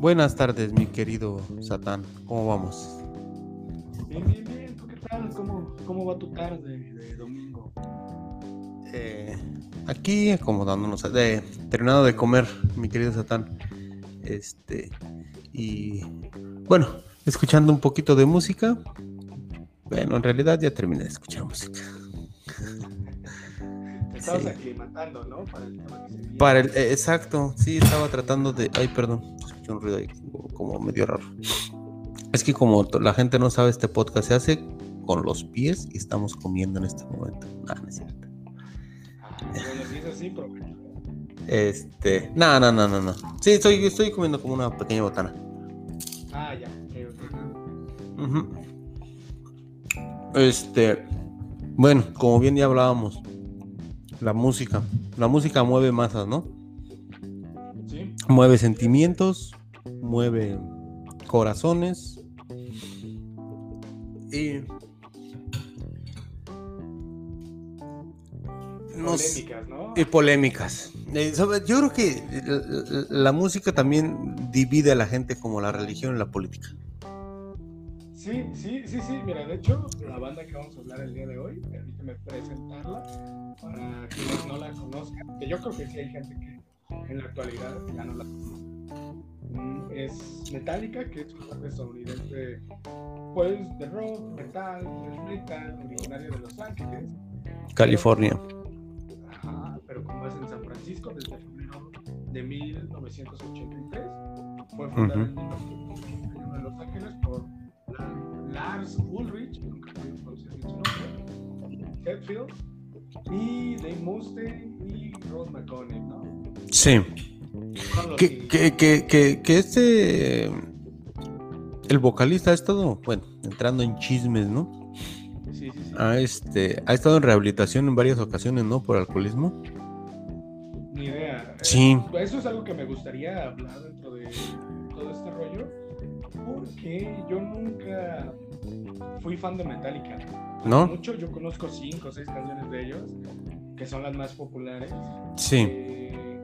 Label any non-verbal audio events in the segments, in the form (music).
Buenas tardes, mi querido Satán. ¿Cómo vamos? Bien, bien, bien. ¿Tú qué tal? ¿Cómo, cómo va tu tarde de domingo? Eh, aquí acomodándonos, de, terminado de comer, mi querido Satán. Este, y bueno, escuchando un poquito de música. Bueno, en realidad ya terminé de escuchar música. Estabas aclimatando, ¿no? Para el tema que se viene. Para el, eh, exacto, sí, estaba tratando de. Ay, perdón, escuché un ruido ahí como medio raro. Es que como la gente no sabe, este podcast se hace con los pies y estamos comiendo en este momento. No, no es cierto. Ah, así. Este, no, no, no, no, no. Sí, estoy, estoy comiendo como una pequeña botana. Ah, ya. ok, ok. Ujú. Este, bueno, como bien ya hablábamos, la música, la música mueve masas, ¿no? Sí, Mueve sentimientos, mueve corazones y polémicas, ¿no? y polémicas. Eh, Yo creo que la música también divide a la gente como la religión y la política. Sí, sí, sí, sí. Mira, de hecho, la banda que vamos a hablar el día de hoy, permíteme presentarla para quienes no la conozcan, que yo creo que sí hay gente que en la actualidad ya no la conoce. Es Metallica, que es una banda estadounidense, pues, de rock, metal, es metal, originario de Los Ángeles. California. Ajá, pero con base en San Francisco desde febrero de 1983. Fue fundada Ujú. en 1981 en Los Ángeles por Lars Ulrich, nunca pude pronunciar bien su nombre, Hetfield, y Dave Mustaine y Rod McConnell, ¿no? Sí. Que, que, que, que, que este. El vocalista ha estado, bueno, entrando en chismes, ¿no? Sí, sí, sí. Ha, este, ha estado en rehabilitación en varias ocasiones, ¿no? Por alcoholismo. Ni idea. Sí. Eh, Eso es algo que me gustaría hablar dentro de todo este rollo, porque yo nunca fui fan de Metallica. ¿No? Mucho, yo conozco cinco o seis canciones de ellos, que son las más populares. Sí. Eh,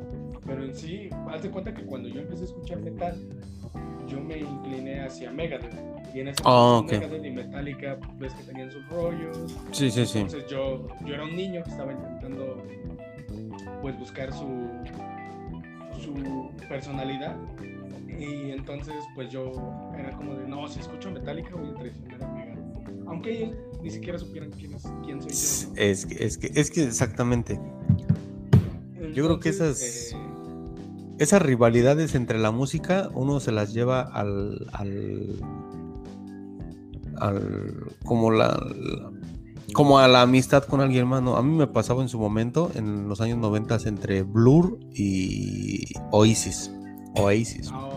pero en sí, haz de cuenta que cuando yo empecé a escuchar metal, yo me incliné hacia Megadeth. Y en ese Ah, entonces ok. Megadeth y Metallica, ves que tenían sus rollos. Sí, sí, sí. Entonces yo, yo era un niño que estaba intentando pues buscar su, su personalidad. Y entonces pues yo era como de, no, si escucho Metallica voy a traicionar a Megadeth. Aunque ellos ni siquiera supieran quién, es, quién soy yo. ¿no? Es que, es que, es que exactamente. Yo creo que esas- eh, Esas rivalidades entre la música, uno se las lleva al. al. al- como la. la- como a la amistad con alguien más, ¿no? A mí me pasaba en su momento, en los años 90, entre Blur y Oasis. Oasis. oh, sí.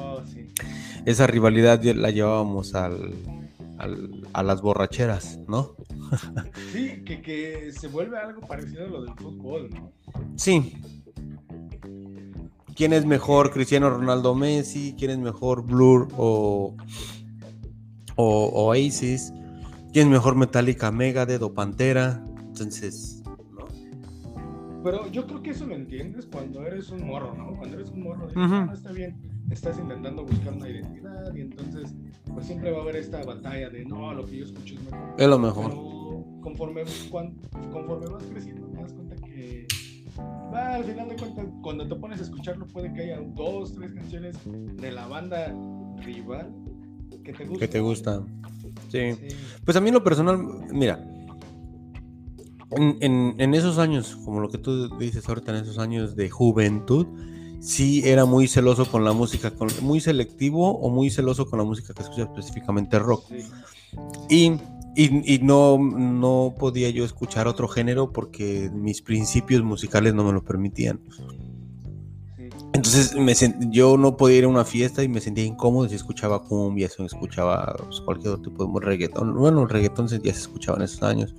Esa rivalidad la llevábamos al, al- a las borracheras, ¿no? (laughs) Sí, que, que se vuelve algo parecido a lo del fútbol, ¿no? Sí. ¿Quién es mejor, Cristiano Ronaldo Messi? ¿Quién es mejor, Blur o, o Oasis? ¿Quién es mejor, Metallica, Megadeth o Pantera? Entonces, ¿no? Pero yo creo que eso lo entiendes cuando eres un morro, ¿no? Cuando eres un morro, dices. "Ah, no está bien, estás intentando buscar una identidad y entonces, pues siempre va a haber esta batalla de, no, lo que yo escucho es mejor. es lo mejor. Pero conforme, conforme vas creciendo, te das cuenta que, va, al final de cuentas, cuando te pones a escucharlo, puede que haya dos, tres canciones de la banda rival que te gusten. Que te gusta. Sí. Sí. Pues a mí en lo personal, mira, en, en- en esos años, como lo que tú dices ahorita, en esos años de juventud, sí era muy celoso con la música, con, muy selectivo o muy celoso con la música que escucha específicamente rock. Y, y- y no, no podía yo escuchar otro género porque mis principios musicales no me lo permitían. Entonces me sen- yo no podía ir a una fiesta y me sentía incómodo si escuchaba cumbia, si escuchaba pues, cualquier otro tipo de reggaetón. Bueno, el reggaetón ya se escuchaba en esos años.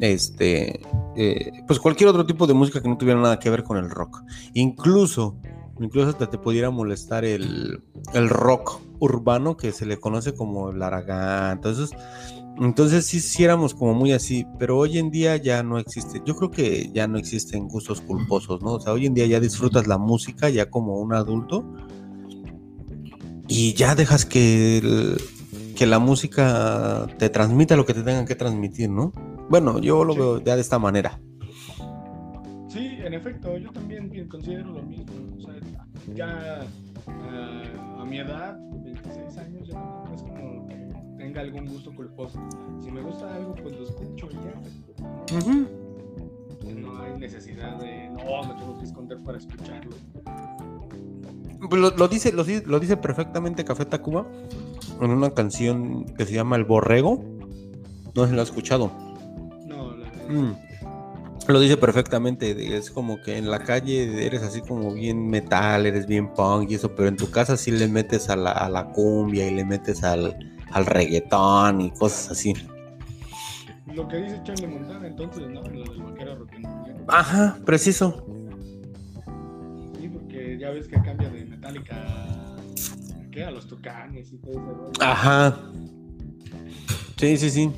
Este, eh, pues cualquier otro tipo de música que no tuviera nada que ver con el rock. Incluso, incluso hasta te pudiera molestar el, el rock urbano que se le conoce como el aragán. Entonces, entonces sí, sí éramos como muy así, pero hoy en día ya no existe. Yo creo que ya no existen gustos culposos, ¿no? O sea, hoy en día ya disfrutas la música ya como un adulto y ya dejas que, que la música te transmita lo que te tengan que transmitir, ¿no? Bueno, yo lo Sí. veo ya de esta manera. Sí, en efecto, yo también considero lo mismo. O sea, ya ah, a mi edad, 26 años, ya tampoco es como que tenga algún gusto culposo. Si me gusta algo, pues lo escucho y ya. No hay necesidad de, no, me tengo que esconder para escucharlo. Pues Lo, lo dice, lo, lo dice perfectamente Café Tacuba en una canción que se llama El Borrego. No si lo has escuchado. Lo dice perfectamente. Es como que en la calle eres así como bien metal, eres bien punk y eso, pero en tu casa sí le metes a la, a la cumbia y le metes al, al reggaetón y cosas así. Lo que dice Charlie Montana, entonces, ¿no? Lo del vaquero. Ajá, preciso. Sí, porque ya ves que cambia de Metallica a, ¿qué? a los Tucanes y todo rollo. Ajá. Sí, sí, sí.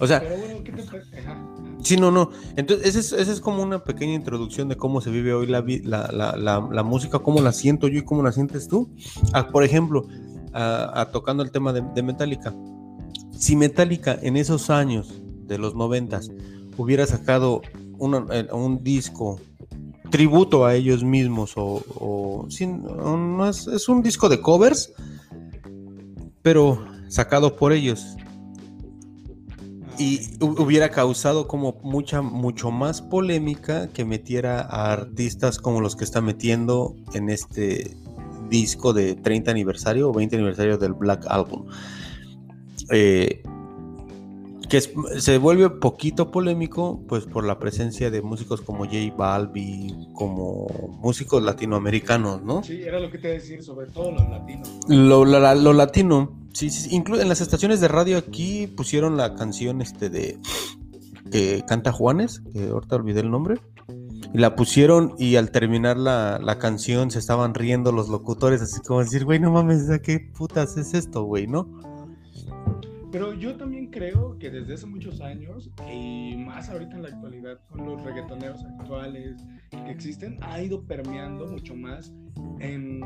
O sea, Pero bueno, ¿qué te parece? Ajá. Sí, no, no. Entonces, esa es, esa es como una pequeña introducción de cómo se vive hoy la, vi- la, la, la, la música, cómo la siento yo y cómo la sientes tú. Ah, por ejemplo, a- a tocando el tema de, de Metallica. Si Metallica en esos años de los noventas hubiera sacado una- eh, un disco tributo a ellos mismos o, es, es un disco de covers, pero sacado por ellos y hu- hubiera causado como mucha, mucho más polémica que metiera a artistas como los que está metiendo en este disco de 30 aniversario o 20 aniversario del Black Album. Eh, que es- se vuelve poquito polémico, pues por la presencia de músicos como J Balbi, como músicos latinoamericanos, ¿no? Sí, era lo que te iba a decir, sobre todo los latinos. ¿no? Lo, la- lo latino, sí, sí, sí, inclu- en las estaciones de radio aquí pusieron la canción este de que canta Juanes, que ahorita olvidé el nombre, y la pusieron y al terminar la, la canción se estaban riendo los locutores, así como decir, güey, no mames, ¿a qué putas es esto, güey, no? Pero yo también creo que desde hace muchos años, y más ahorita en la actualidad, con los reggaetoneros actuales que existen, ha ido permeando mucho más en,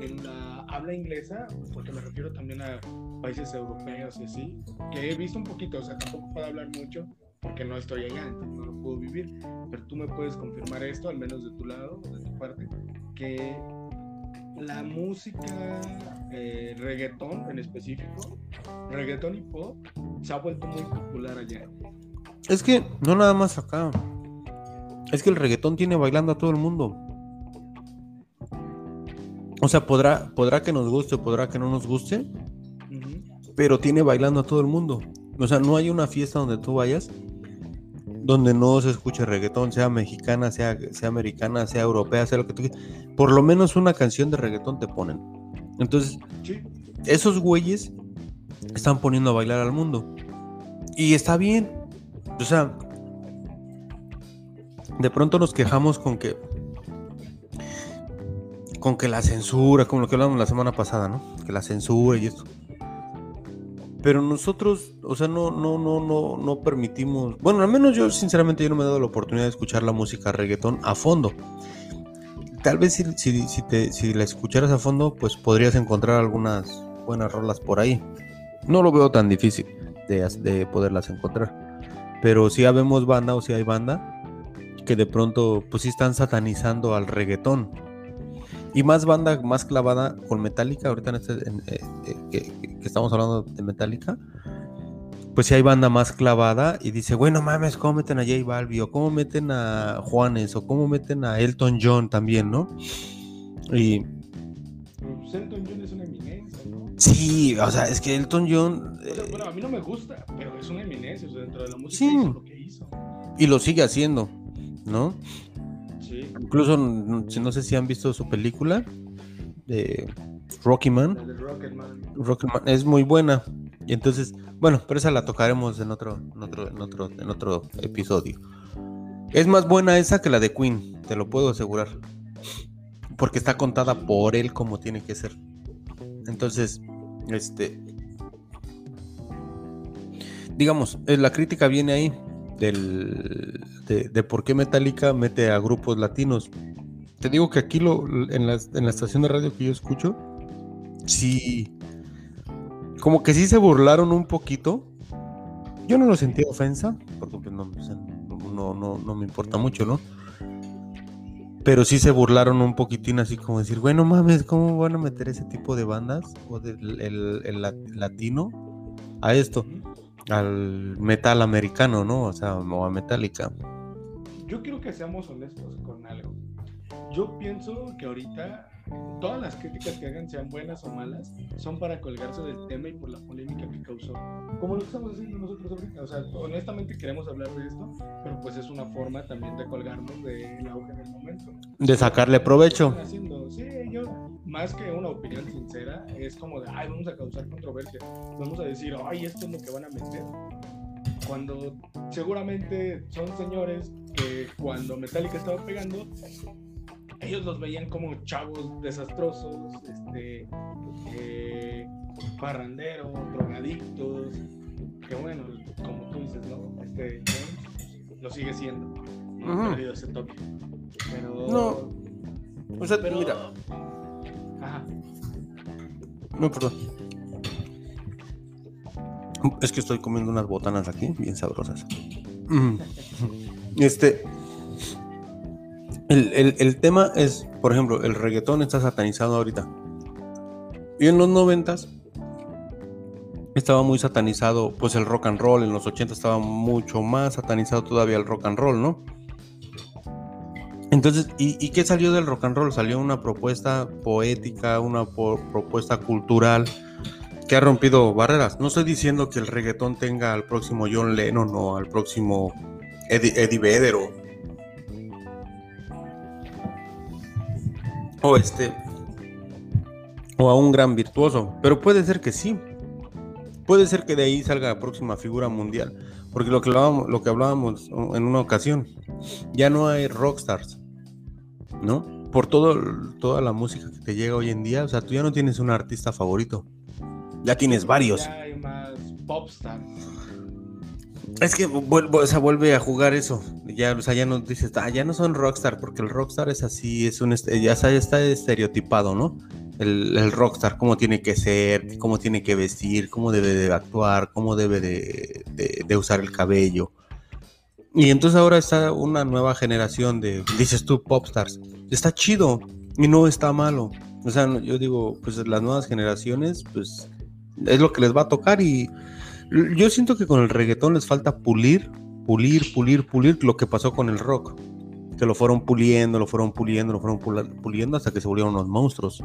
en la habla inglesa, porque me refiero también a países europeos y así, que he visto un poquito, o sea, tampoco puedo hablar mucho porque no estoy allá, entonces no lo puedo vivir, pero tú me puedes confirmar esto, al menos de tu lado, de tu parte, que la música eh, reggaetón en específico, reggaetón y pop, se ha vuelto muy popular allá. Es que no nada más acá, es que el reggaetón tiene bailando a todo el mundo. O sea, podrá, podrá que nos guste, podrá que no nos guste, pero tiene bailando a todo el mundo. O sea, no hay una fiesta donde tú vayas donde no se escuche reggaetón, sea mexicana, sea, sea americana, sea europea, sea lo que tú quieras. Por lo menos una canción de reggaetón te ponen. Entonces, esos güeyes están poniendo a bailar al mundo. Y está bien. O sea, de pronto nos quejamos con que con que la censura, como lo que hablamos la semana pasada, ¿no? Que la censura y esto. Pero nosotros, o sea, no, no, no, no, no permitimos. Bueno, al menos yo, sinceramente, yo no me he dado la oportunidad de escuchar la música reggaetón a fondo. Tal vez si, si, si, te, si la escucharas a fondo, pues podrías encontrar algunas buenas rolas por ahí. No lo veo tan difícil de, de poderlas encontrar. Pero sí habemos banda o si hay banda que de pronto, pues sí están satanizando al reggaetón. Y más banda más clavada con Metallica, ahorita en este, en, eh, eh, que, que estamos hablando de Metallica, pues si hay banda más clavada y dice, bueno mames, ¿cómo meten a J Balbi? O cómo meten a Juanes, o cómo meten a Elton John también, ¿no? Y pues Elton John es una eminencia, ¿no? sí, o sea, es que Elton John... Eh, bueno, a mí no me gusta, pero es una eminencia, o sea, dentro de la música Sí. hizo lo que hizo. y lo sigue haciendo, ¿no? Sí, Incluso, no sé si han visto su película de Rocky Man. de Rocketman. Rocketman es muy buena. Y entonces, bueno, pero esa la tocaremos en otro, en otro, en otro, en otro episodio. Es más buena esa que la de Queen, te lo puedo asegurar. Porque está contada por él como tiene que ser. Entonces, este. Digamos, eh, la crítica viene ahí del, de, de por qué Metallica mete a grupos latinos. Te digo que aquí lo, en, la, en la estación de radio que yo escucho, sí, como que sí se burlaron un poquito. Yo no lo sentí ofensa, porque pues, no, no, no, me importa mucho, ¿no? Pero sí se burlaron un poquitín así como decir, bueno mames, ¿cómo van a meter ese tipo de bandas o del el, latino a esto? Al metal americano, ¿no? O sea, o a. Yo quiero que seamos honestos con algo. Yo pienso que ahorita todas las críticas que hagan, sean buenas o malas, son para colgarse del tema y por la polémica que causó. Como lo estamos haciendo nosotros ahorita. O sea, honestamente queremos hablar de esto, pero pues es una forma también de colgarnos del auge del momento. De sacarle provecho. Sí, yo, más que una opinión sincera, es como de, ay, vamos a causar controversia. Vamos a decir, ay, esto es lo que van a meter. Cuando seguramente son señores que cuando Metallica estaba pegando, ellos los veían como chavos desastrosos, este, eh, parranderos, drogadictos, que bueno, como tú dices, ¿no? Este James lo sigue siendo, no perdido ese toque. Pero. No. O sea, pero, mira. Ajá. No, perdón. Es que estoy comiendo unas botanas aquí, bien sabrosas. Este, el, tema es, por ejemplo, el reggaetón está satanizado ahorita. Y en los noventas estaba muy satanizado, pues el rock and roll. En los 80 estaba mucho más satanizado todavía el rock and roll, ¿no? Entonces, ¿y, qué salió del rock and roll? Salió una propuesta poética, una propuesta cultural que ha rompido barreras. No estoy diciendo que el reggaetón tenga al próximo John Lennon o al próximo Eddie, Eddie Vedder o o este o a un gran virtuoso, pero puede ser que sí. Puede ser que de ahí salga la próxima figura mundial, porque lo que hablábamos, lo que hablábamos en una ocasión, ya no hay rockstars, ¿no? Por todo, toda la música que te llega hoy en día, o sea, tú ya no tienes un artista favorito, ya tienes varios. Ya hay más popstars. Es que vuelve, o vuelve a jugar eso. Ya, o sea, ya no dices, ah, ya no son rockstar, porque el rockstar es así, es un ya está, está estereotipado, ¿no? El, rockstar, cómo tiene que ser, cómo tiene que vestir, cómo debe de actuar, cómo debe de, usar el cabello. Y entonces ahora está una nueva generación de, dices tú, popstars. Está chido y no está malo. O sea, yo digo, pues las nuevas generaciones, pues es lo que les va a tocar y yo siento que con el reggaetón les falta pulir, pulir, pulir, pulir lo que pasó con el rock. Que lo fueron puliendo, lo fueron puliendo, lo fueron puliendo hasta que se volvieron unos monstruos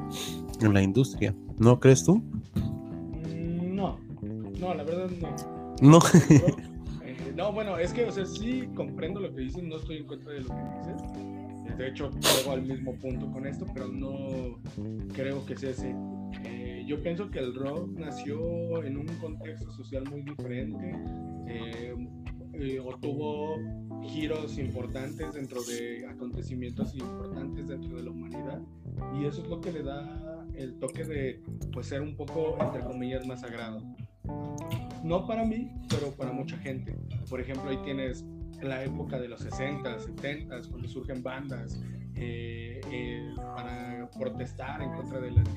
en la industria. ¿No crees tú? Mm, no, no, la verdad no. No. (laughs) Eh, no, bueno, es que, o sea, sí comprendo lo que dices, no estoy en contra de lo que dices. De hecho, llego al mismo punto con esto, pero no creo que sea ese yo pienso que el rock nació en un contexto social muy diferente eh, eh, o tuvo giros importantes dentro de acontecimientos importantes dentro de la humanidad y eso es lo que le da el toque de pues ser un poco entre comillas más sagrado. No para mí pero para mucha gente. Por ejemplo ahí tienes la época de los 60 70 cuando surgen bandas eh, para protestar en contra de las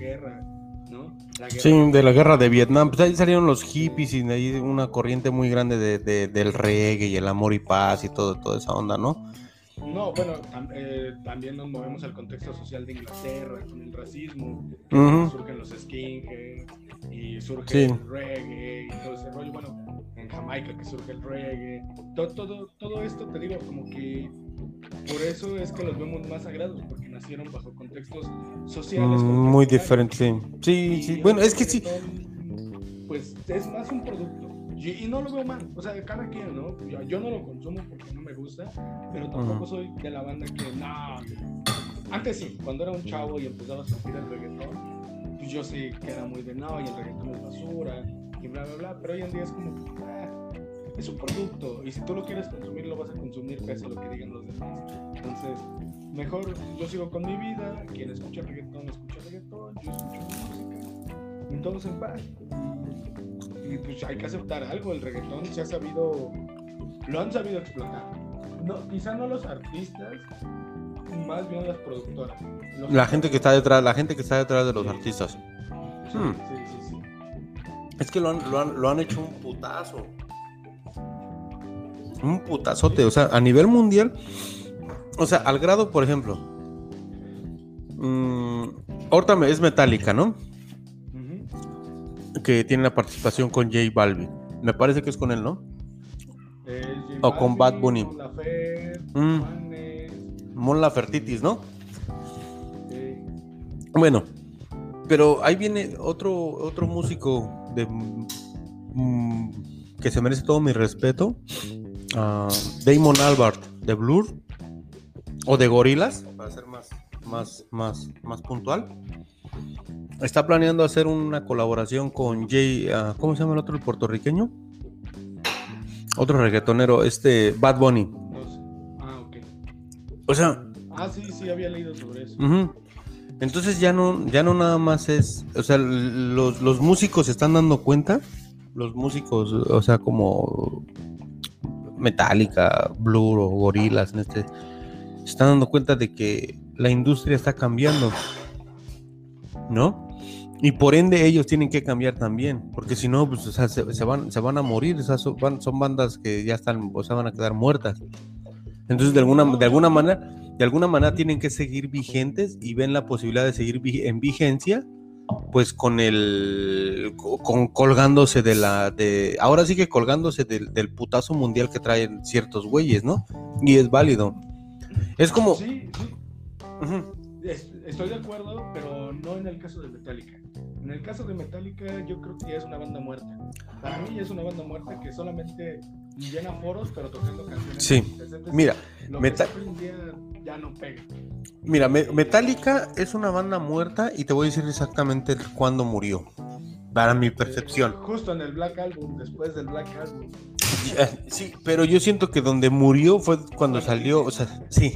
guerras sí, de la guerra de Vietnam. Pues ahí salieron los hippies y ahí una corriente muy grande de, del reggae y el amor y paz y todo, toda esa onda, ¿no? No, bueno, eh, también nos movemos al contexto social de Inglaterra con el racismo, surgen los skinheads y surge el reggae y todo ese rollo. Bueno, en Jamaica que surge el reggae. Todo, todo, todo esto te digo como que por eso es que los vemos más sagrados, porque nacieron bajo contextos sociales. Mm, muy diferentes, sí. Sí, Bueno, es que sí. Pues es más un producto. Y, no lo veo mal. O sea, cada quien, ¿no? Yo, no lo consumo porque no me gusta, pero tampoco soy de la banda que, no. Antes sí, cuando era un chavo y empezaba a sentir el reggaetón, pues yo sí que era muy de no, y el reggaetón es basura, y bla, bla, bla. Pero hoy en día es como, es un producto y si tú lo quieres consumir lo vas a consumir pese a lo que digan los demás. Entonces, mejor yo sigo con mi vida, quien escucha reggaetón escucha reggaetón, yo escucho música, y todos en paz. Y pues hay que aceptar algo, el reggaetón se ha sabido, lo han sabido explotar. No, quizá no los artistas, más bien las productoras. la gente que está detrás, la gente que está detrás de los artistas. Hmm. Sí, sí, sí. Es que lo han, lo han- lo han hecho un putazo. Un putazote. O sea, a nivel mundial. O sea, al grado, por ejemplo. mm, ahorita me- es Metallica, ¿no? Que tiene la participación con J Balvin. Me parece que es con él, ¿no? O con Bad Bunny. Mon Laferte, Mm. Mon Lafertitis, ¿no? sí. Bueno, pero ahí viene otro, otro músico de, mm, que se merece todo mi respeto. Ah, Damon Albarn de Blur o de Gorilas, para ser más, más, más, más puntual. Está planeando hacer una colaboración con Jay, ah, ¿cómo se llama el otro, el puertorriqueño? Otro reggaetonero, este Bad Bunny. No sé. Ah, ok. O sea, Ah, sí, sí, había leído sobre eso. Entonces ya no, ya no nada más es, o sea, los, los músicos se están dando cuenta, los músicos, o sea, como Metallica, Blur o Gorilas, en este, se están dando cuenta de que la industria está cambiando, ¿no? Y por ende ellos tienen que cambiar también, porque si no, pues, o sea, se, se van, se van a morir, o sea, son, van- son bandas que ya están, o sea, van a quedar muertas. Entonces, de alguna, de alguna manera, de alguna manera tienen que seguir vigentes y ven la posibilidad de seguir en vigencia, pues con el, co- con colgándose de la, de, ahora sí que colgándose del, del putazo mundial que traen ciertos güeyes, ¿no? Y es válido. Es como, Sí, sí. Es- Estoy de acuerdo, pero no en el caso de Metallica. En el caso de Metallica, yo creo que ya es una banda muerta. Para mí es una banda muerta que solamente llena foros, pero tocando canciones. Sí. mira, lo Ya no pega. mira, Me- Metallica es una banda muerta y te voy a decir exactamente cuándo murió, para mi percepción. Justo en el Black Album, después del Black Album. Sí, pero yo siento que donde murió fue cuando salió, o sea, sí,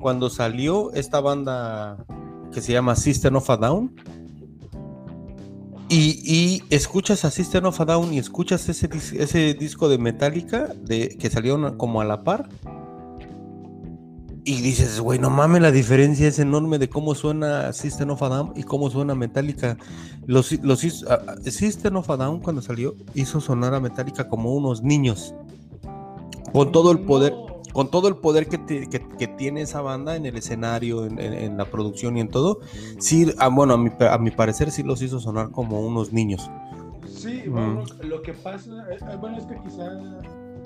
cuando salió esta banda que se llama System of a Down. Y, y escuchas a System of a Down y escuchas ese, ese disco de Metallica de, que salió como a la par. Y dices, güey, no mames, la diferencia es enorme de cómo suena System of a Down y cómo suena Metallica. Los, los, ah, System of a Down cuando salió hizo sonar a Metallica como unos niños. Con todo el poder, con todo el poder que, te- que- que tiene esa banda en el escenario, en, en- en la producción y en todo, sí, ah, bueno, a mi, a mi parecer sí los hizo sonar como unos niños. Sí, Mm. bueno, lo que pasa, eh, eh, bueno, es que quizá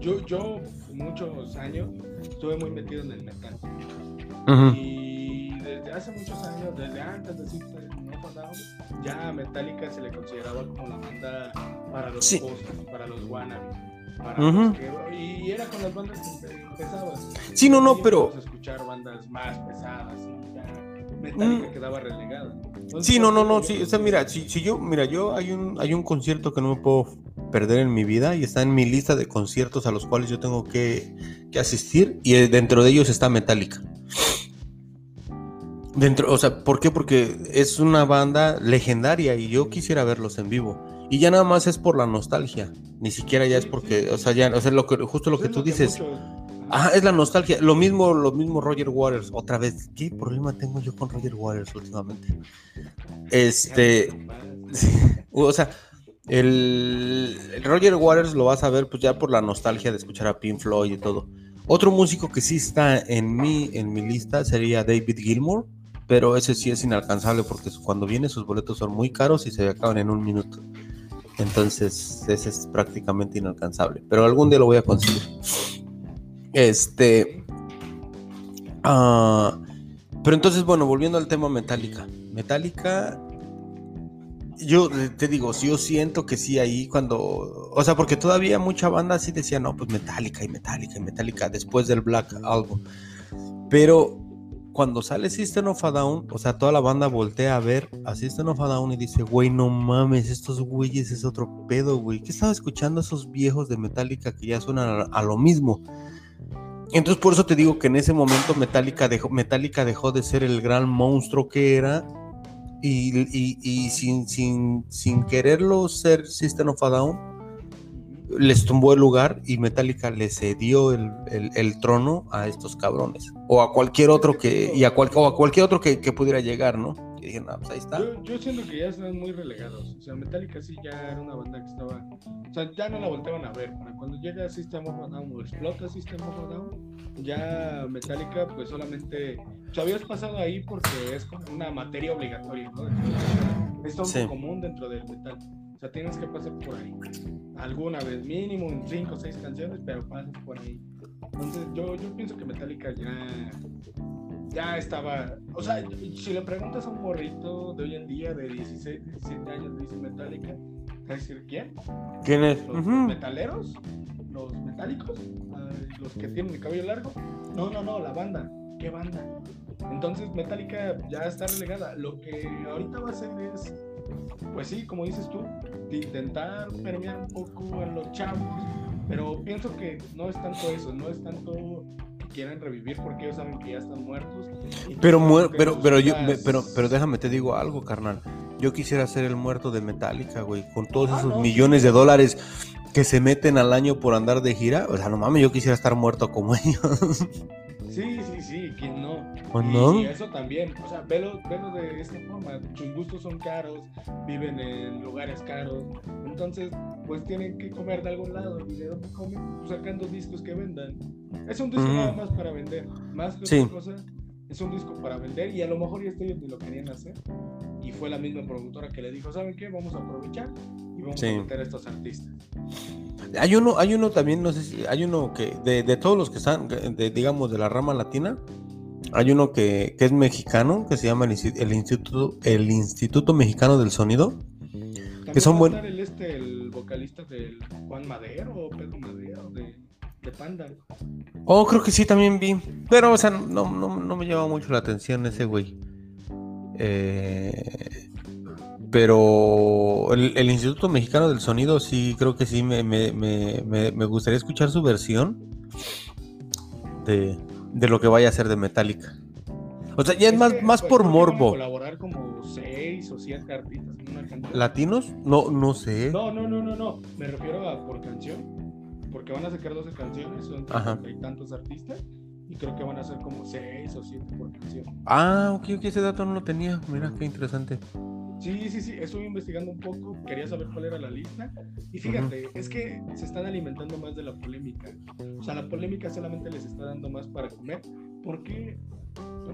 yo, yo muchos años estuve muy metido en el metal. Y desde hace muchos años, desde antes de a Down, ya Metallica se le consideraba como la banda para los Sí. para los wannabes. Para Ujú. los que- y era con las bandas que empe- empezaban. Sí, no, no, pero... escuchar bandas más pesadas y ya Metallica Mm. quedaba relegada. Entonces, Sí, no, no, no, sí, o sea, mira, si, si yo, mira, yo hay un, hay un concierto que no me puedo perder en mi vida y está en mi lista de conciertos a los cuales yo tengo que, que asistir y eh, dentro de ellos está Metallica. Dentro, o sea, ¿por qué? Porque es una banda legendaria y yo quisiera verlos en vivo. Y ya nada más es por la nostalgia, ni siquiera ya es porque, o sea, ya, o sea, lo que, justo lo que tú dices. Ajá, es la nostalgia. Lo mismo, lo mismo Roger Waters. Otra vez, ¿qué problema tengo yo con Roger Waters últimamente? Este, (laughs) o sea, el, Roger Waters lo vas a ver pues ya por la nostalgia de escuchar a Pink Floyd y todo. Otro músico que sí está en mi, en mi lista sería David Gilmour, pero ese sí es inalcanzable porque cuando viene sus boletos son muy caros y se acaban en un minuto. Entonces, ese es prácticamente inalcanzable. Pero algún día lo voy a conseguir. Este. ah, pero entonces, bueno, volviendo al tema Metallica. Metallica. Yo te digo, yo siento que sí ahí cuando. O sea, porque todavía mucha banda sí decía, no, pues Metallica y Metallica y Metallica después del Black Album. Pero cuando sale System of a Down, o sea, toda la banda voltea a ver a System of a Down y dice, güey, no mames, estos güeyes es otro pedo, güey. ¿Qué estaba escuchando esos viejos de Metallica que ya suenan a, a lo mismo? Entonces por eso te digo que en ese momento Metallica dejó, Metallica dejó de ser el gran monstruo que era y, sin, sin, sin quererlo ser System of a Down, les tumbó el lugar y Metallica le cedió el, el- trono a estos cabrones. O a cualquier otro que, y a, cual- o a cualquier otro que pudiera llegar, ¿no? Y dije, no, pues ahí está. Yo, yo siento que ya están muy relegados. O sea, Metallica sí ya era una banda que estaba. O sea, ya no la volteaban a ver. Para cuando llega System of a Down o explota System of a Down, ya Metallica, pues solamente. O sea, habías pasado ahí porque es como una materia obligatoria, ¿no? Es algo Sí. común dentro del metal. O sea, tienes que pasar por ahí. Alguna vez, mínimo en 5 o 6 canciones, pero pasas por ahí. Entonces, yo, yo pienso que Metallica ya ya estaba, o sea, si le preguntas a un morrito de hoy en día de 16, 17 años, dice Metallica, ¿te decir quién? ¿Quién es? ¿Los metaleros? ¿Los metálicos? ¿Los que tienen el cabello largo? No, no, no, la banda. ¿Qué banda? Entonces Metallica ya está relegada. Lo que ahorita va a hacer es, pues sí, como dices tú, de intentar permear un poco a los chavos, pero pienso que no es tanto eso, no es tanto que quieran revivir porque ellos saben que ya están muertos. Pero, muer- pero, pero, yo, otras- pero, pero déjame te digo algo, carnal. Yo quisiera ser el muerto de Metallica, güey, con todos Ah, esos no, millones sí. de dólares que se meten al año por andar de gira. O sea, no mames, yo quisiera estar muerto como (laughs) ellos. Sí, sí, sí, ¿quién no? ¿O y, no? y eso también, o sea, velo, velo de esta forma, sus gustos son caros, viven en lugares caros, entonces pues tienen que comer de algún lado y de dónde comen, Pues, sacando discos que vendan. Es un disco Ujú. nada más para vender, más que Sí. otra cosa, es un disco para vender y a lo mejor ya ellos ni lo querían hacer y fue la misma productora que le dijo, ¿saben qué? Vamos a aprovechar y vamos Sí. a meter a estos artistas. Hay uno, hay uno también, no sé si, hay uno que, de, de todos los que están, de, digamos, de la rama latina, hay uno que, que es mexicano, que se llama el, Insti- el Instituto, el Instituto Mexicano del Sonido. También Que son va a buen- estar el, este, el vocalista del Juan Madero o Pedro Madero de, de Panda. Oh, creo que sí, también vi. Pero, o sea, no, no, no me llama mucho la atención ese güey. Eh, pero el, el Instituto Mexicano del Sonido sí, creo que sí, me, me- me- me- gustaría escuchar su versión de, de lo que vaya a ser de Metallica. O sea, ya es, más, que, más pues, por morbo. colaborar como seis o siete artistas. ¿Latinos? No, no sé. No, no, no, no, no. Me refiero a por canción. Porque van a sacar 12 canciones, son Ajá. treinta y tantos artistas. Y creo que van a ser como seis o siete por canción. Ah, ok, ok, ese dato no lo tenía. Mira, qué interesante. Sí, sí, sí, estuve investigando un poco, quería saber cuál era la lista. Y fíjate, es que se están alimentando más de la polémica. O sea, la polémica solamente les está dando más para comer. ¿Por qué?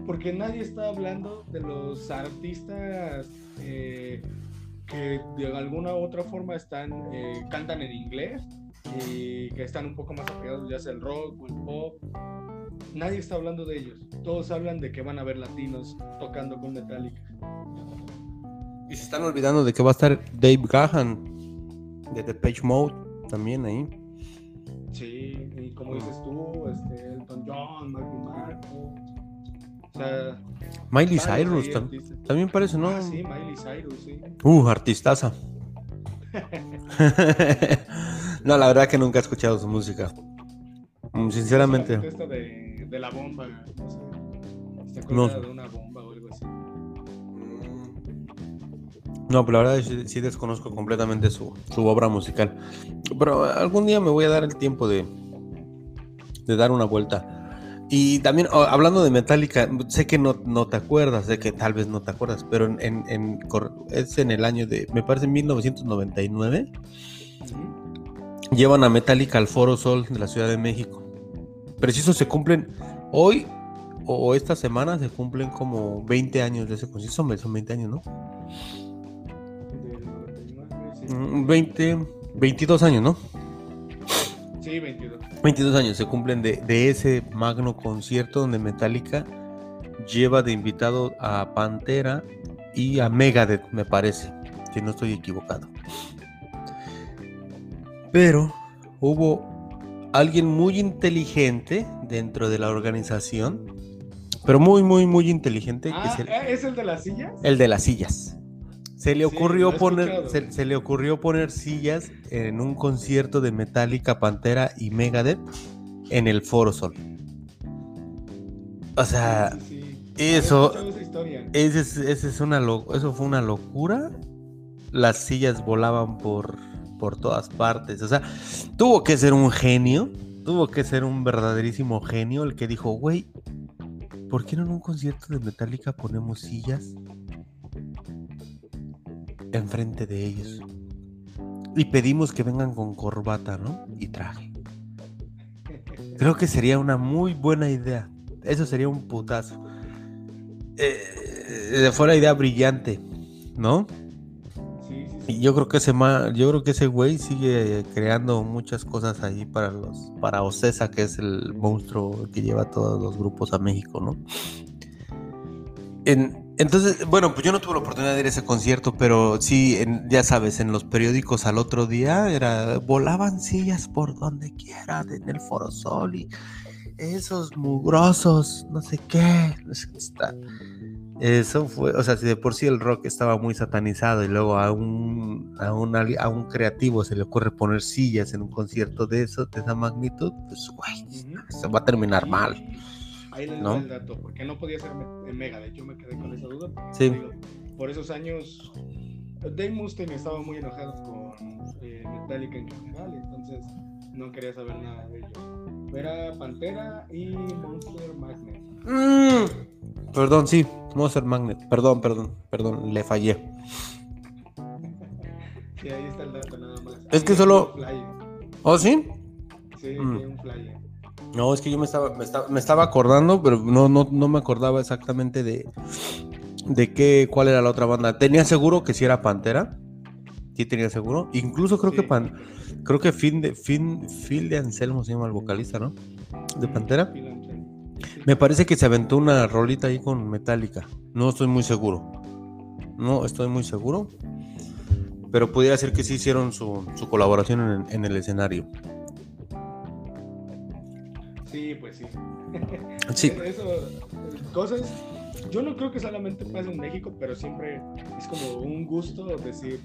Porque nadie está hablando de los artistas eh, que de alguna u otra forma están, eh, cantan en inglés y que están un poco más apegados ya sea el rock o el pop. Nadie está hablando de ellos. Todos hablan de que van a ver latinos tocando con Metallica. Y se están olvidando de que va a estar Dave Gahan de The Page Mode también ahí. Sí, y como dices tú, este, Elton John, Marky Marco. O sea, Miley Cyrus ahí tam- artistas. también parece, ¿no? Ah, sí, Miley Cyrus, sí. Uh, artistaza. (laughs) no, la verdad que nunca he escuchado su música. Mm, Sinceramente. Solamente Esta de, de la bomba, no sé. ¿Se No acuerda sé. de una bomba o algo así? No, pero la verdad sí, sí desconozco completamente su, su obra musical. Pero algún día me voy a dar el tiempo de, de dar una vuelta. Y también oh, hablando de Metallica, sé que no, no te acuerdas, sé que tal vez no te acuerdas, pero en, en- en cor- es en el año de, me parece 1999, Ujú. Llevan a Metallica al Foro Sol de la Ciudad de México. Preciso se cumplen hoy o, esta semana se cumplen como 20 años de ese concierto, son son 20 años, ¿no? Del 99, sí. Mm, 20, 22 años, ¿no? Sí, 22. 22 años se cumplen de, de ese magno concierto donde Metallica lleva de invitado a Pantera y a Megadeth, me parece, si no estoy equivocado. Pero hubo alguien muy inteligente dentro de la organización, pero muy, muy, muy inteligente, que Ah, es el, ¿eh? ¿es el de las sillas? el de las sillas. Se le ocurrió poner, se, se le ocurrió poner sillas en un concierto de Metallica, Pantera y Megadeth en el Foro Sol. O sea, Sí, sí, sí. eso- esa ese es una lo- eso fue una locura. Las sillas volaban por, por todas partes. O sea, tuvo que ser un genio, tuvo que ser un verdaderísimo genio el que dijo, güey, ¿por qué no en un concierto de Metallica ponemos sillas enfrente de ellos. Y pedimos que vengan con corbata, ¿no? Y traje. Creo que sería una muy buena idea. Eso sería un putazo. Eh, fue una idea brillante, ¿no? Yo creo que ese ma- yo creo que ese güey sigue creando muchas cosas ahí para los para Ocesa, que es el monstruo que lleva a todos los grupos a México, ¿no? En- entonces, bueno, pues yo no tuve la oportunidad de ir a ese concierto, pero sí, ya sabes, en los periódicos al otro día era volaban sillas por donde quiera en el Foro Sol y esos mugrosos, no sé qué, no sé qué está. Eso fue, o sea, si de por sí el rock estaba muy satanizado y luego a un, a un, a un creativo se le ocurre poner sillas en un concierto de eso, de esa magnitud, pues, güey, se va a terminar mal. Ahí les ¿No? el dato, porque no podía ser me- Mega, de hecho me quedé con esa duda. Sí. digo, por esos años, Dave Mustaine estaba muy enojado con eh, Metallica en general, entonces no quería saber nada de ellos. Era Pantera y Monster Magnet. Mm, Perdón, sí, Monster Magnet, perdón, perdón, perdón, le fallé. Sí, ahí está el dato nada más. Es que solo- un. ¿Oh, sí? Sí, Mm. un flyer. No, es que yo me estaba, me estaba, me estaba acordando, pero no, no, no me acordaba exactamente de, de qué, cuál era la otra banda. Tenía seguro que sí era Pantera. Sí tenía seguro. Incluso creo que. Pan, creo que Phil de, Phil, Phil de Anselmo se llama el vocalista, ¿no? De Pantera. Phil. Me parece que se aventó una rolita ahí con Metallica. No estoy muy seguro. No estoy muy seguro. Pero pudiera ser que sí hicieron su, su colaboración en, en el escenario. Sí, pues sí. Sí. (laughs) Eso, cosas, yo no creo que solamente pasa en México, pero siempre es como un gusto decir,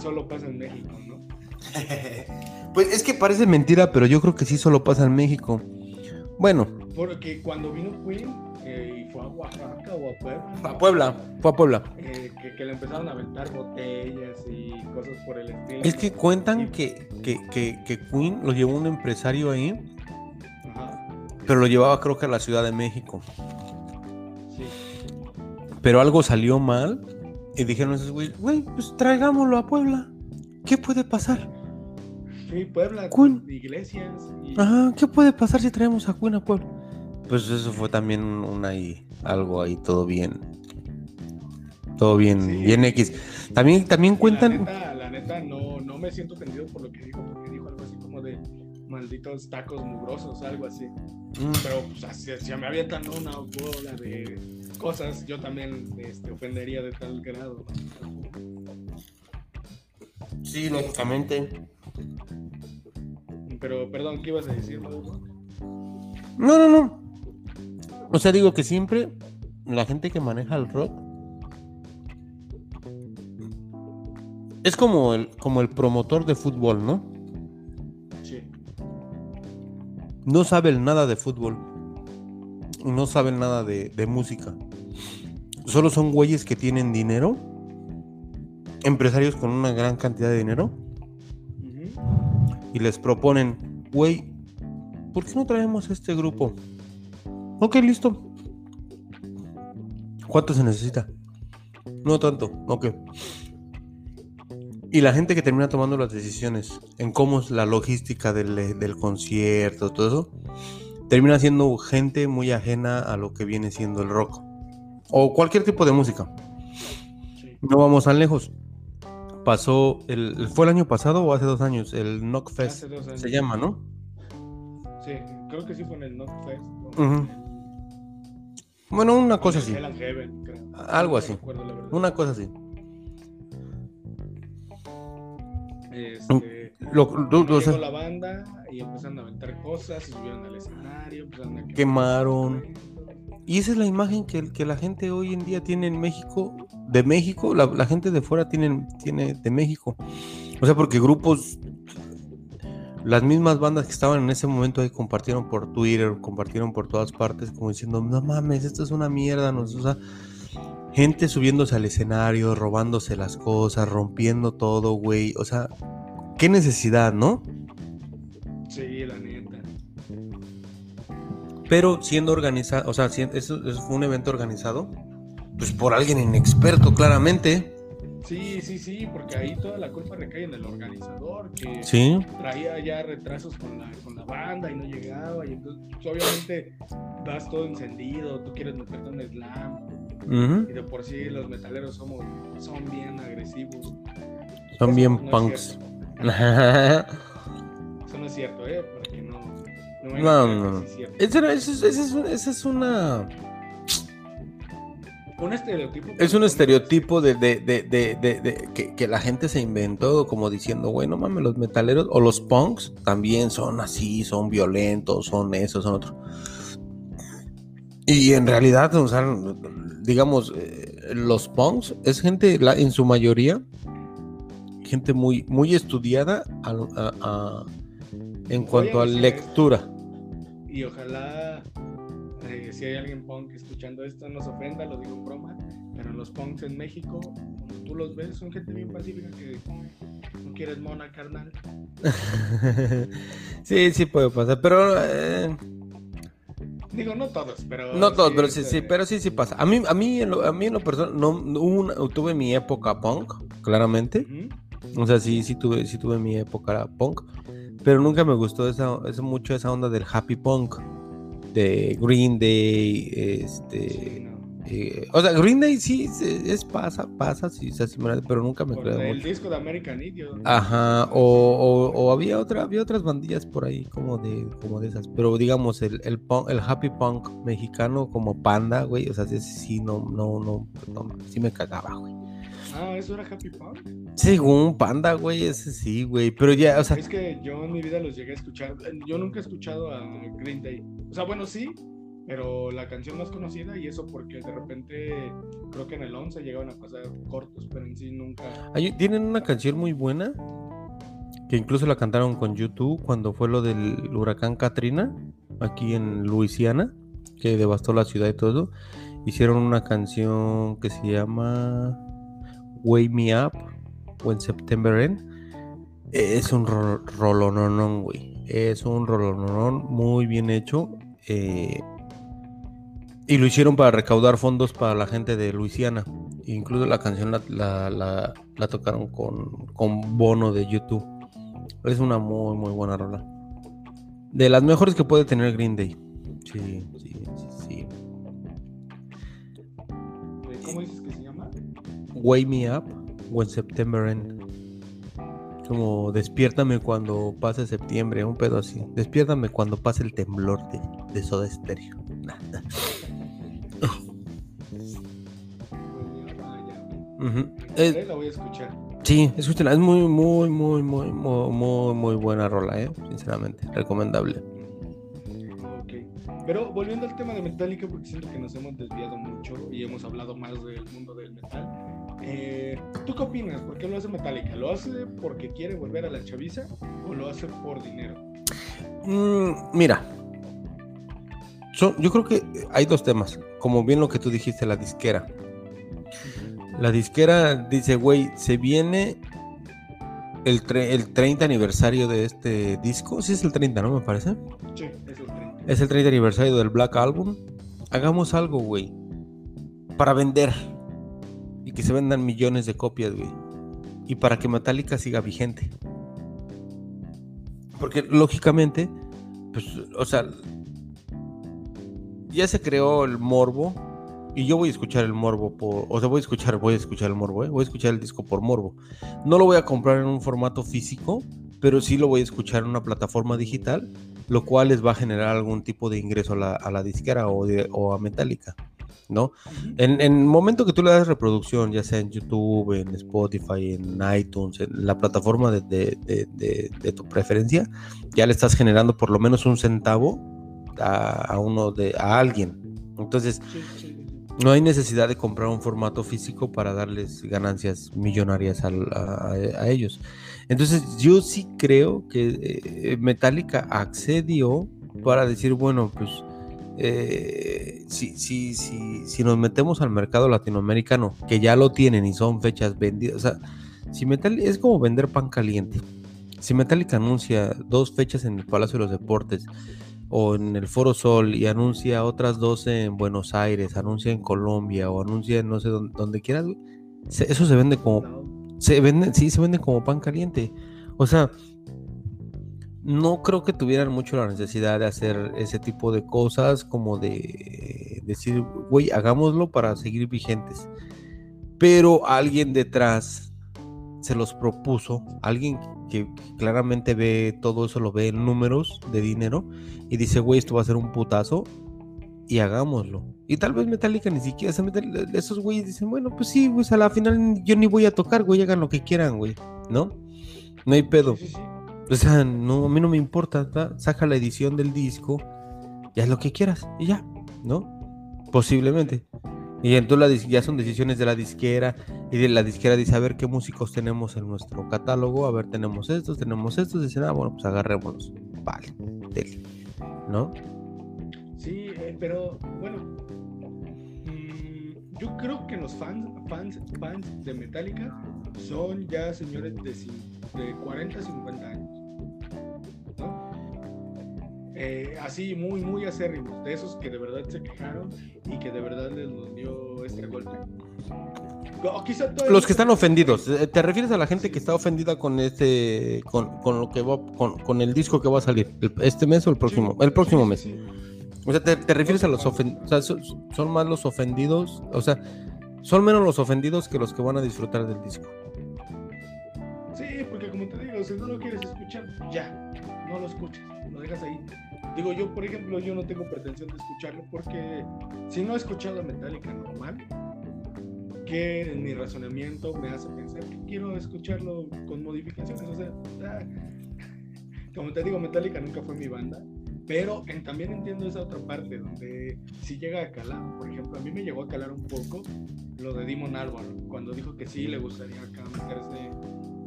solo pasa en México, ¿no? (laughs) Pues es que parece mentira, pero yo creo que sí solo pasa en México. Bueno, Porque cuando vino Queen eh, y fue a Oaxaca o a Puebla, a Puebla, fue a Puebla. eh, que, que le empezaron a aventar botellas y cosas por el estilo. Es que cuentan que, que, que, que Queen lo llevó un empresario ahí, Ajá, pero lo llevaba creo que a la Ciudad de México. sí. Pero algo salió mal y dijeron esos güey, güey, pues traigámoslo a Puebla. ¿Qué puede pasar? Sí, Puebla, Queen. iglesias y... Ajá, ¿qué puede pasar si traemos a Queen a Puebla? Pues eso fue también un, un ahí, algo ahí todo bien. Todo bien, Sí. bien X. También, también cuentan. La neta, la neta no, no me siento ofendido por lo que dijo, porque dijo algo así como de malditos tacos mugrosos, algo así. Mm, Pero pues, así, si me avientan una bola de cosas, yo también este, ofendería de tal grado. Sí, lógicamente. Pero, perdón, ¿qué ibas a decir, Mauro? No, no, no. O sea, digo que siempre la gente que maneja el rock es como el, como el promotor de fútbol, ¿no? Sí. No saben nada de fútbol. No saben nada de, de música. Solo son güeyes que tienen dinero. Empresarios con una gran cantidad de dinero. Y les proponen, güey, ¿por qué no traemos este grupo? Ok, listo. ¿Cuánto se necesita? No tanto, ok. Y la gente que termina tomando las decisiones en cómo es la logística del, del concierto, todo eso, termina siendo gente muy ajena a lo que viene siendo el rock. O cualquier tipo de música. No vamos tan lejos. Pasó, el, ¿fue el año pasado o hace dos años? El Knockfest se llama, ¿no? Sí, creo que sí fue en el Knockfest. Ujú. Bueno, una cosa así. Heaven, creo. Algo No así. recuerdo. Una cosa así. Este, Lo- lo- llegó o sea, la banda y empezaron a aventar cosas y subieron al escenario, empezaron a quemar Quemaron. y esa es la imagen que, que la gente hoy en día tiene en México, de México, la, la gente de fuera tiene, tiene de México. O sea, porque grupos, las mismas bandas que estaban en ese momento ahí compartieron por Twitter, compartieron por todas partes, como diciendo, no mames, esto es una mierda, nos, o sea, gente subiéndose al escenario, robándose las cosas, rompiendo todo, güey. O sea, qué necesidad, ¿no? Sí, la neta. Pero siendo organizado, o sea, si- eso, eso fue un evento organizado, pues por alguien inexperto, claramente. Sí, sí, sí, porque ahí toda la culpa recae en el organizador, que Sí. traía ya retrasos con la, con la banda y no llegaba, y entonces pues, obviamente vas todo encendido, tú quieres meterte en el slam, Ujú. y de por sí los metaleros somos, son bien agresivos. Son Eso bien no es punks. (laughs) Eso no es cierto, ¿eh? Porque no... No, No, no, es. Esa es, es- esa es una. Un estereotipo. Es un estereotipo de, de, de, de, de- de- que, que la gente se inventó como diciendo, güey, no mames, los metaleros o los punks también son así, son violentos, son eso, son otro. Y en realidad, o sea, digamos, eh, los punks es gente, la- en su mayoría, gente muy, muy estudiada al- a- a- en cuanto a lectura. Y ojalá, eh, si hay alguien punk escuchando esto, no se ofenda, lo digo en broma, pero los punks en México, cuando tú los ves, son gente bien pacífica que no quieres mona, carnal. (laughs) sí, sí puede pasar, pero... eh, Digo, no todos, pero. No todos, pero sí, este, sí, pero sí, sí pasa. A mí, a mí, en lo, a mí en lo personal, no, no hubo una- tuve mi época punk, claramente. O sea, sí, sí tuve, sí tuve mi época punk. Pero nunca me gustó esa, esa- mucho esa onda del happy punk. De Green Day, este... Sí, no. eh, o sea, Green Day sí, sí, es pasa, pasa, sí, se hace mal, pero nunca me quedó el mucho. disco de American Idiot. Ajá, o, o- o había otra, había otras bandillas por ahí como de, como de esas, pero digamos el, el punk, el happy punk mexicano como panda, güey, o sea, ese sí no, no, no, no, sí me cagaba, güey. Ah, ¿eso era Happy Punk? Según panda, güey, ese sí, güey, pero ya, o sea, Es que yo en mi vida los llegué a escuchar. Yo nunca he escuchado a Green Day. O sea, bueno, sí, pero la canción más conocida y eso porque de repente creo que en el 11 llegaban a pasar cortos, pero en sí nunca. tienen una canción muy buena que incluso la cantaron con YouTube cuando fue lo del huracán Katrina aquí en Luisiana, que devastó la ciudad y todo. Hicieron una canción que se llama Wake Me Up When September End. Es un ro- rolononón, güey. Es un rolononón muy bien hecho. eh, y lo hicieron para recaudar fondos para la gente de Luisiana. Incluso la canción la, la- la- tocaron con, con Bono de YouTube. Es una muy, muy buena rola. De las mejores que puede tener Green Day. Sí. Wake Me Up When September End. Como despiértame cuando pase septiembre, un pedo así. Despiértame cuando pase el temblor de, de Soda Stereo. Ya. (laughs) Ujú. Eh, la voy a escuchar. sí, escúchenla, es muy, muy, muy, muy, muy, muy, muy buena rola, eh. Sinceramente, recomendable. Pero volviendo al tema de Metallica, porque siento que nos hemos desviado mucho y hemos hablado más del mundo del metal. Eh, ¿Tú qué opinas? ¿Por qué lo hace Metallica? ¿Lo hace porque quiere volver a la chaviza o lo hace por dinero? Mm, mira, yo creo que hay dos temas. Como bien lo que tú dijiste, la disquera. La disquera dice, güey, se viene el, el 30 aniversario de este disco. Sí, es el 30, ¿no? Me parece. Sí, es 30. Es el 30 aniversario del Black Album. Hagamos algo, güey. Para vender. Y que se vendan millones de copias, güey. Y para que Metallica siga vigente. Porque lógicamente, pues, o sea, ya se creó el morbo. Y yo voy a escuchar el morbo por. O sea, voy a escuchar, voy a escuchar el morbo, ¿eh? Voy a escuchar el disco por morbo. No lo voy a comprar en un formato físico, pero sí lo voy a escuchar en una plataforma digital lo cual les va a generar algún tipo de ingreso a la, disquera o a Metallica, ¿no? En en el momento que tú le das reproducción, ya sea en YouTube, en Spotify, en iTunes, en la plataforma de, de- de- tu preferencia, ya le estás generando por lo menos un centavo a, a uno de a alguien. Entonces, Sí, sí, sí. no hay necesidad de comprar un formato físico para darles ganancias millonarias a, a ellos. Entonces yo sí creo que eh, Metallica accedió para decir, bueno, pues eh, si, si, si, si nos metemos al mercado latinoamericano, que ya lo tienen y son fechas vendidas, o sea, si Metallica es como vender pan caliente. Si Metallica anuncia dos fechas en el Palacio de los Deportes o en el Foro Sol y anuncia otras 12 en Buenos Aires, anuncia en Colombia o anuncia en no sé dónde, donde quieras, eso se vende como se venden, sí, se venden como pan caliente. O sea, no creo que tuvieran mucho la necesidad de hacer ese tipo de cosas, como de decir, güey, hagámoslo para seguir vigentes. Pero alguien detrás se los propuso, alguien que claramente ve todo eso, lo ve en números de dinero y dice, güey, esto va a ser un putazo y hagámoslo. Y tal vez Metallica ni siquiera se mete. Esos güeyes dicen, bueno, pues sí, pues a la final yo ni voy a tocar, güey, hagan lo que quieran, güey, ¿no? No hay pedo. O sea, no, a mí no me importa, saca la edición del disco, ya es lo que quieras, y ya, ¿no? Posiblemente. Y entonces ya son decisiones de la disquera. Y de la disquera dice, a ver qué músicos tenemos en nuestro catálogo. A ver, tenemos estos, tenemos estos. Dicen, ah, bueno, pues agarrémonos. Vale, dele. ¿No? Sí, eh, pero bueno. Mm, yo creo que los fans, fans, fans de Metallica son ya señores de, de 40, 50 años. Eh, así muy, muy acérrimos, de esos que de verdad se quejaron y que de verdad les dio este golpe. Los que están ofendidos, eh, ¿te refieres a la gente que está ofendida con este, con, con lo que va, con, con, el disco que va a salir, este mes o el próximo, el próximo mes? O sea, ¿te, refieres a los ofendidos, o sea, son, más los ofendidos, o sea, son menos los ofendidos que los que van a disfrutar del disco. Sí, porque como te digo, si no lo quieres escuchar, ya, no lo escuches, lo dejas ahí. Digo, yo, por ejemplo, yo no tengo pretensión de escucharlo porque si no he escuchado a Metallica normal, que en mi razonamiento me hace pensar que quiero escucharlo con modificaciones. O sea, ah, como te digo, Metallica nunca fue mi banda, pero también entiendo esa otra parte donde si llega a calar, por ejemplo, a mí me llegó a calar un poco lo de Dimon Álvaro, cuando dijo que sí le gustaría acá meterse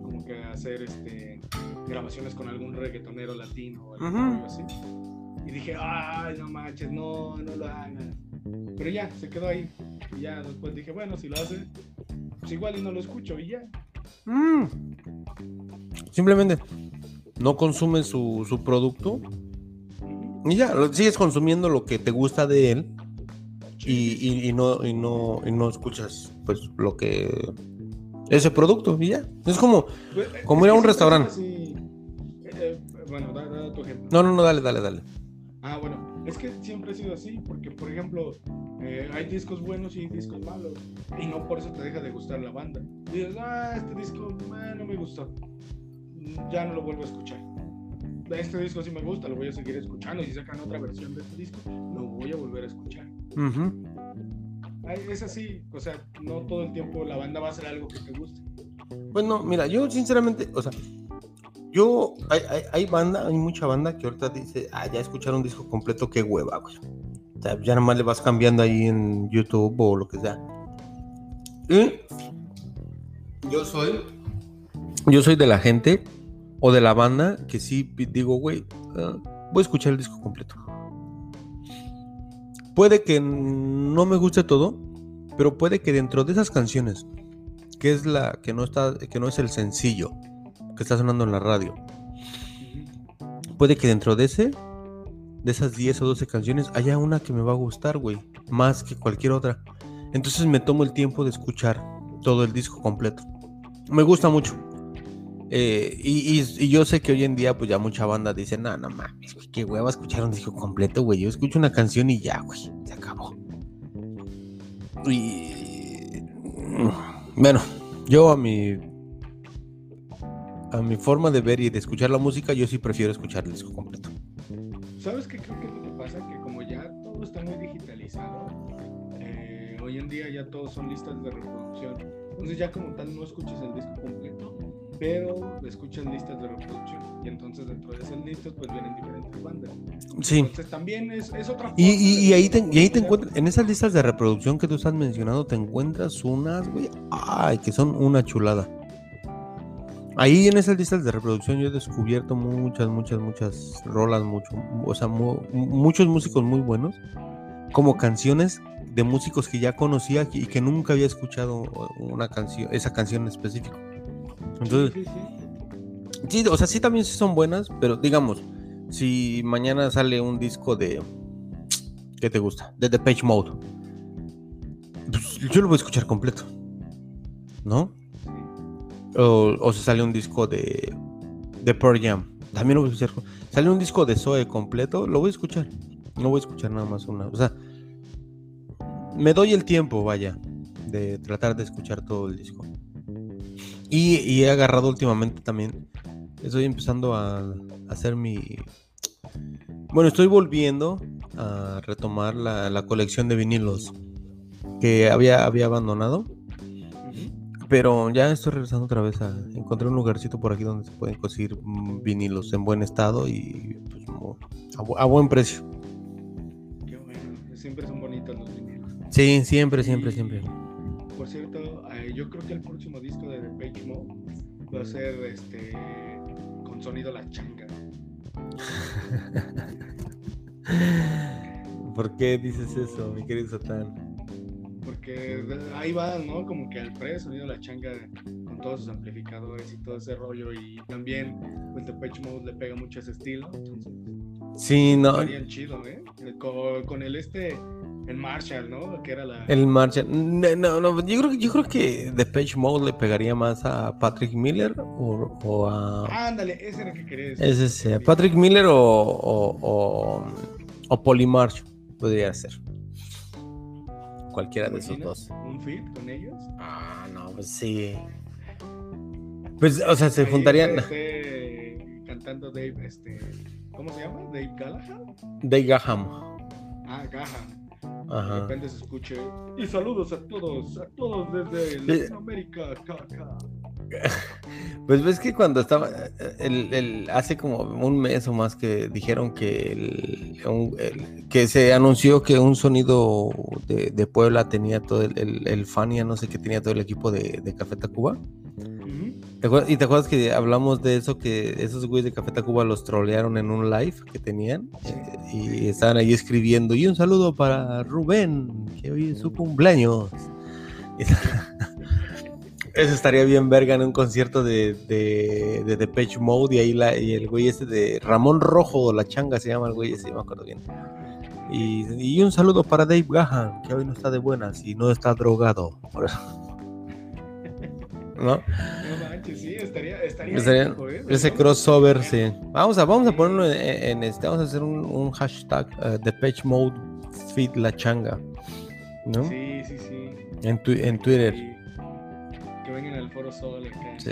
como que hacer este grabaciones con algún reggaetonero latino o algo así. Y dije, ay, no manches, no, no lo hagas. Pero ya, se quedó ahí. Y ya después dije, bueno, si lo hace, pues igual y no lo escucho y ya. Mm. Simplemente no consumes su, su producto y ya, sigues consumiendo lo que te gusta de él y, y, no, y, no, y no escuchas pues lo que ese producto y ya. Es como, pues, como ir a un restaurante. Eh, eh, bueno, da, tu ejemplo. No, no, no, dale, dale, dale. Ah, bueno, es que siempre ha sido así, porque por ejemplo, eh, hay discos buenos y discos malos, y no por eso te deja de gustar la banda. Y dices, ah, este disco no me gustó, ya no lo vuelvo a escuchar. Este disco sí me gusta, lo voy a seguir escuchando. Y si sacan otra versión de este disco, lo voy a volver a escuchar. Es así, o sea, no todo el tiempo la banda va a hacer algo que te guste. Bueno, mira, yo sinceramente, o sea, yo, hay, hay, banda, hay mucha banda que ahorita dice, ah, ya escucharon un disco completo, qué hueva, güey. O sea, ya nomás le vas cambiando ahí en YouTube o lo que sea. Y yo soy, yo soy de la gente o de la banda que sí digo, güey, ah, voy a escuchar el disco completo. Puede que no me guste todo, pero puede que dentro de esas canciones, que es la que no está, que no es el sencillo, está sonando en la radio. Puede que dentro de ese, de esas 10 o 12 canciones, haya una que me va a gustar, güey, más que cualquier otra. Entonces me tomo el tiempo de escuchar todo el disco completo. Me gusta mucho. Eh, y, yo sé que hoy en día, pues ya mucha banda dice, no, no mames, qué hueva escuchar un disco completo, güey. Yo escucho una canción y ya, güey, se acabó. Y. Bueno, yo a mi a mi forma de ver y de escuchar la música, yo sí prefiero escuchar el disco completo. ¿Sabes qué creo que lo que pasa? Que como ya todo está muy digitalizado, eh, hoy en día ya todos son listas de reproducción. Entonces ya como tal no escuchas el disco completo, pero escuchas listas de reproducción. Y entonces dentro de esas listas pues vienen diferentes bandas. Sí. Entonces también es, es otra y, y, y, ahí te, y ahí te encuentras, en esas listas de reproducción que tú estás mencionando, te encuentras unas, güey, ay, que son una chulada. Ahí en esas listas de reproducción yo he descubierto muchas, muchas, muchas rolas, mucho, o sea, muchos músicos muy buenos, como canciones de músicos que ya conocía y que nunca había escuchado una canción, esa canción en específico. Entonces, sí, o sea, sí también son buenas, pero digamos, si mañana sale un disco de, ¿qué te gusta? De The Page Mode, pues yo lo voy a escuchar completo, ¿no? O, se sale un disco de, de Pearl Jam. También lo voy a escuchar. Sale un disco de Zoe completo, lo voy a escuchar. No voy a escuchar nada más una. O sea, me doy el tiempo, vaya, de tratar de escuchar todo el disco. Y, he agarrado últimamente también. Estoy empezando a, hacer mi. Bueno, estoy volviendo a retomar la, colección de vinilos que había, había abandonado. Pero ya estoy regresando otra vez a. Encontré un lugarcito por aquí donde se pueden conseguir vinilos en buen estado y pues, a, buen precio. Qué bueno, siempre son bonitos los vinilos. Sí, siempre, siempre, siempre por cierto, eh, yo creo que el próximo disco de Page Mode va a ser este con sonido la changa. (laughs) ¿Por qué dices eso, mi querido Satán? Porque ahí va, ¿no? Como que al pre sonido la changa con todos sus amplificadores y todo ese rollo. Y también, pues Page Mode le pega mucho ese estilo. Entonces, sí, no. chido, ¿eh? Con, con el este el Marshall, ¿no? Que era la... El Marshall. No, no, yo creo, yo creo que Page Mode le pegaría más a Patrick Miller o, o a... Ándale, ese era el que quería decir. Ese sí, Patrick Miller o, o, o, o Polly Marsh podría ser. Cualquiera de esos dos. ¿Un fit con ellos? Ah, no, pues sí. Pues, o sea, se juntarían. Este, cantando Dave, este. ¿Cómo se llama? Dave Gallahan. Dave Gaham. Ah, Gaham. De repente se escuche. Y saludos a todos, a todos desde Latinoamérica. (laughs) Pues ves que cuando estaba, el, hace como un mes o más que dijeron que, el, que se anunció que un sonido de, Puebla tenía todo el, el, Fania, no sé qué tenía todo el equipo de, de Café Tacuba. ¿Y te acuerdas que hablamos de eso? Que esos güeyes de Café Tacuba los trolearon en un live que tenían eh, y estaban ahí escribiendo. Y un saludo para Rubén, que hoy es su cumpleaños. (laughs) Eso estaría bien verga en un concierto de, de, de Depeche Mode y ahí la, y el güey este de Ramón Rojo, la changa se llama el güey ese, me acuerdo bien. Y, y, un saludo para Dave Gahan, que hoy no está de buenas y no está drogado. ¿No? No manches, sí, estaría, estaría, ¿eh? Ese crossover, sí. Vamos a, vamos a ponerlo en, este, vamos a hacer un, un hashtag uh, Depeche Mode Feed La Changa. ¿No? Sí, sí, sí. En, tu, en Twitter. Que vengan al Foro Sol acá. Sí.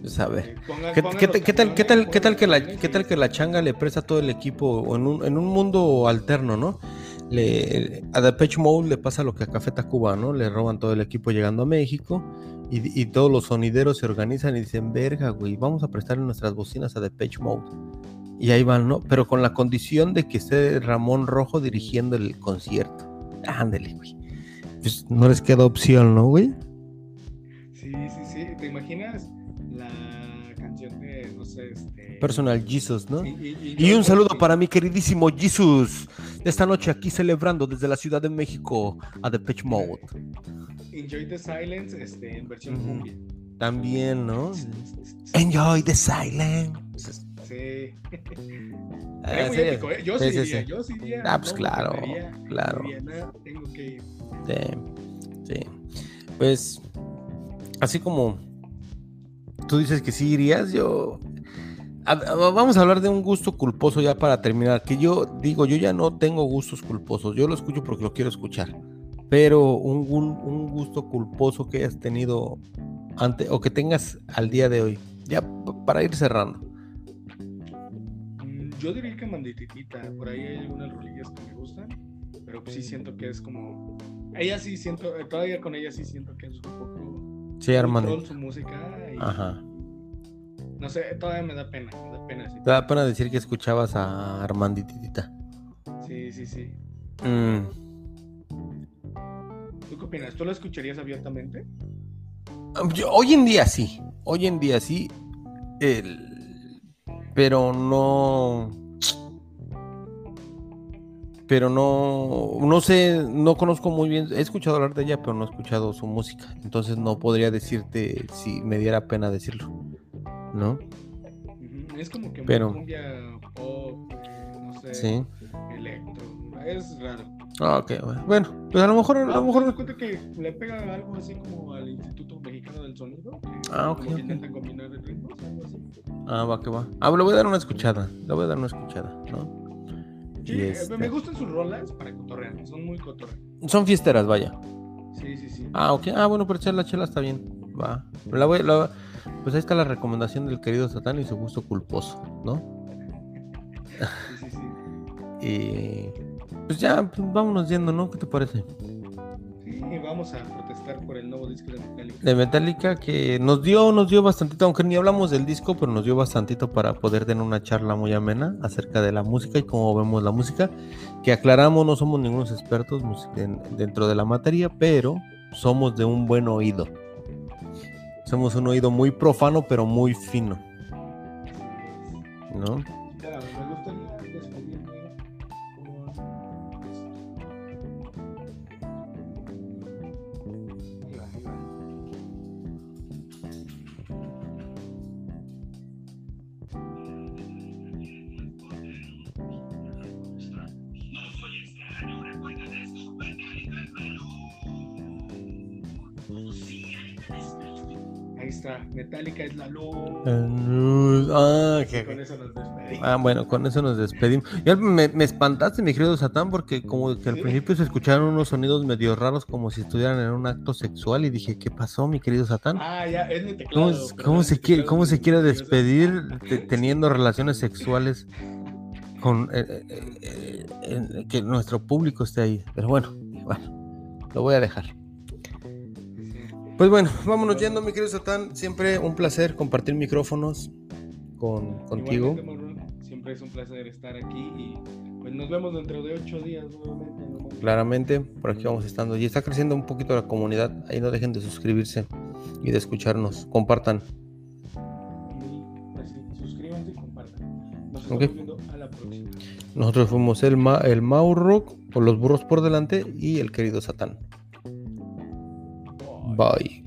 Pues a ver. ¿Qué, ¿qué, qué, tal, qué, tal, qué, tal que la, ¿Qué tal que la changa le presta todo el equipo en un, en un mundo alterno, ¿no? Le, a Depeche Mode le pasa lo que a Café Tacuba, ¿no? Le roban todo el equipo llegando a México y, todos los sonideros se organizan y dicen, verga, güey, vamos a prestarle nuestras bocinas a Depeche Mode. Y ahí van, ¿no? Pero con la condición de que esté Ramón Rojo dirigiendo el concierto. Ándale, güey. Pues no les queda opción, ¿no, güey? ¿Te imaginas la canción de, no sé, este... Personal Jesus, ¿no? y, un saludo para mi queridísimo Jesus. Esta noche aquí celebrando desde la Ciudad de México a Depeche Mode. Enjoy the Silence este, en versión cumbia. También, ¿no? Enjoy the Silence. Sí. (laughs) Ah, muy épico, ¿eh? Yo sí, diría, yo sí diría. Ah, pues claro, claro. tengo que ir. Sí, sí. Pues, así como tú dices que sí irías, yo vamos a hablar de un gusto culposo ya para terminar. Que yo digo, yo ya no tengo gustos culposos. Yo lo escucho porque lo quiero escuchar pero un, un, gusto culposo que hayas tenido antes o que tengas al día de hoy, ya para ir cerrando. Mm, yo diría que Mandititita, por ahí hay algunas rolillas que me gustan, pero sí siento que es como. Ella sí siento, eh, todavía con ella sí siento que es un poco. Sí, Armando. su música. Ajá. No sé, todavía me da pena, me da pena. Te da pena decir que escuchabas a Armanditita. Sí, sí, sí. Mm. ¿Tú qué opinas? ¿Tú lo escucharías abiertamente? hoy en día sí, hoy en día sí, pero no, pero no, no sé, no conozco muy bien, he escuchado hablar de ella, pero no he escuchado su música, entonces no podría decirte si me diera pena decirlo, ¿no? Es como que pero... cumbia pop, no sé, Sí. electro. Es raro. Ah, ok, bueno. Bueno, pues a lo mejor, a lo mejor. me cuenta que le pega algo así como al Instituto Mexicano del Sonido. Ah, ok, algo así. Ah, va que va. Ah, le voy a dar una escuchada. Le voy a dar una escuchada, ¿no? Sí, eh, este- me gustan sus rolas para cotorrear, son muy cotorreas. Son fiesteras, vaya. Sí, sí, sí. Ah, ok. Ah, bueno, pero echar la chela está bien. Va. La voy, la- Pues ahí está la recomendación del querido Satán y su gusto culposo, ¿no? Sí, sí, sí. (laughs) Y. Pues ya, pues vámonos yendo, ¿no? ¿Qué te parece? Sí, (laughs) vamos a protestar por el nuevo disco de Metallica. De Metallica que nos dio, nos dio bastantito, aunque ni hablamos del disco, pero nos dio bastantito para poder tener una charla muy amena acerca de la música y cómo vemos la música. Que aclaramos, no somos ningunos expertos en- dentro de la materia, pero somos de un buen oído. Somos un oído muy profano, pero muy fino, ¿no? Está, Metallica es la luz. Ah, Y qué- con eso nos despedimos. Ah, bueno, con eso nos despedimos. Ya me, me espantaste, mi querido Satán, porque como que al Sí. principio se escucharon unos sonidos medio raros, como si estuvieran en un acto sexual, y dije, ¿qué pasó, mi querido Satán? Ah, ya, es mi teclado. ¿Cómo, se quiere, cómo se despedir te- teniendo relaciones sexuales con eh, eh, eh, que nuestro público esté ahí? Pero bueno, bueno, lo voy a dejar. Pues bueno, vámonos yendo, mi querido Satán. Siempre un placer compartir micrófonos con, contigo. Siempre es un placer estar aquí y pues nos vemos dentro de ocho días nuevamente. ¿no? Claramente, por aquí vamos estando. Y está creciendo un poquito la comunidad. Ahí no dejen de suscribirse y de escucharnos. Compartan. Pues sí, suscríbanse y compartan. Nos Ok. estamos viendo a la próxima. Nosotros fuimos el, Ma el Maurrock, o los burros por delante, y el querido Satán. Bye.